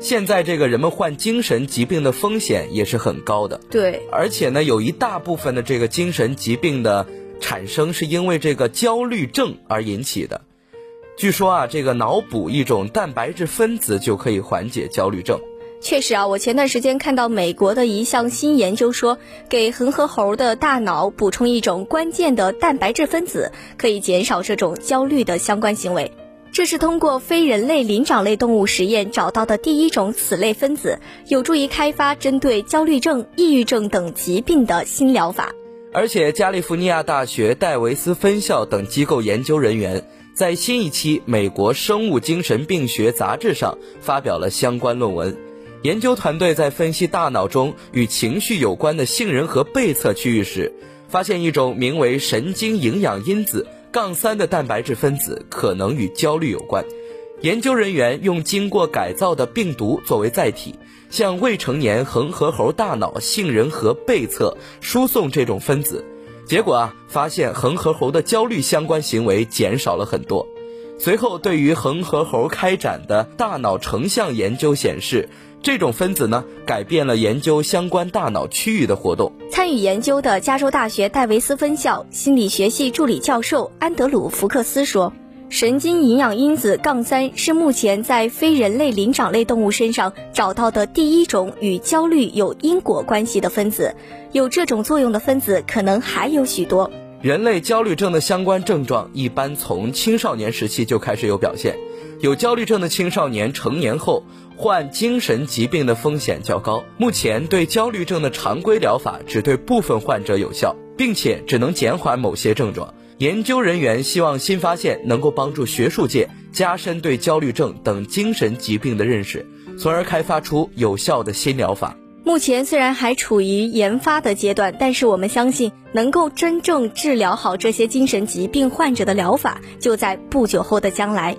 现在这个人们患精神疾病的风险也是很高的，对，而且呢，有一大部分的这个精神疾病的产生是因为这个焦虑症而引起的。据说啊，这个脑补一种蛋白质分子就可以缓解焦虑症。确实啊，我前段时间看到美国的一项新研究说，给恒河猴的大脑补充一种关键的蛋白质分子，可以减少这种焦虑的相关行为。这是通过非人类灵长类动物实验找到的第一种此类分子，有助于开发针对焦虑症、抑郁症等疾病的新疗法。而且，加利福尼亚大学戴维斯分校等机构研究人员在新一期《美国生物精神病学杂志》上发表了相关论文。研究团队在分析大脑中与情绪有关的杏仁核背侧区域时，发现一种名为神经营养因子。杠三的蛋白质分子可能与焦虑有关。研究人员用经过改造的病毒作为载体，向未成年恒河猴大脑杏仁核背侧输送这种分子，结果啊，发现恒河猴的焦虑相关行为减少了很多。随后，对于恒河猴开展的大脑成像研究显示。这种分子呢，改变了研究相关大脑区域的活动。参与研究的加州大学戴维斯分校心理学系助理教授安德鲁·福克斯说：“神经营养因子杠三是目前在非人类灵长类动物身上找到的第一种与焦虑有因果关系的分子。有这种作用的分子可能还有许多。人类焦虑症的相关症状一般从青少年时期就开始有表现。有焦虑症的青少年成年后。”患精神疾病的风险较高。目前对焦虑症的常规疗法只对部分患者有效，并且只能减缓某些症状。研究人员希望新发现能够帮助学术界加深对焦虑症等精神疾病的认识，从而开发出有效的新疗法。目前虽然还处于研发的阶段，但是我们相信能够真正治疗好这些精神疾病患者的疗法就在不久后的将来。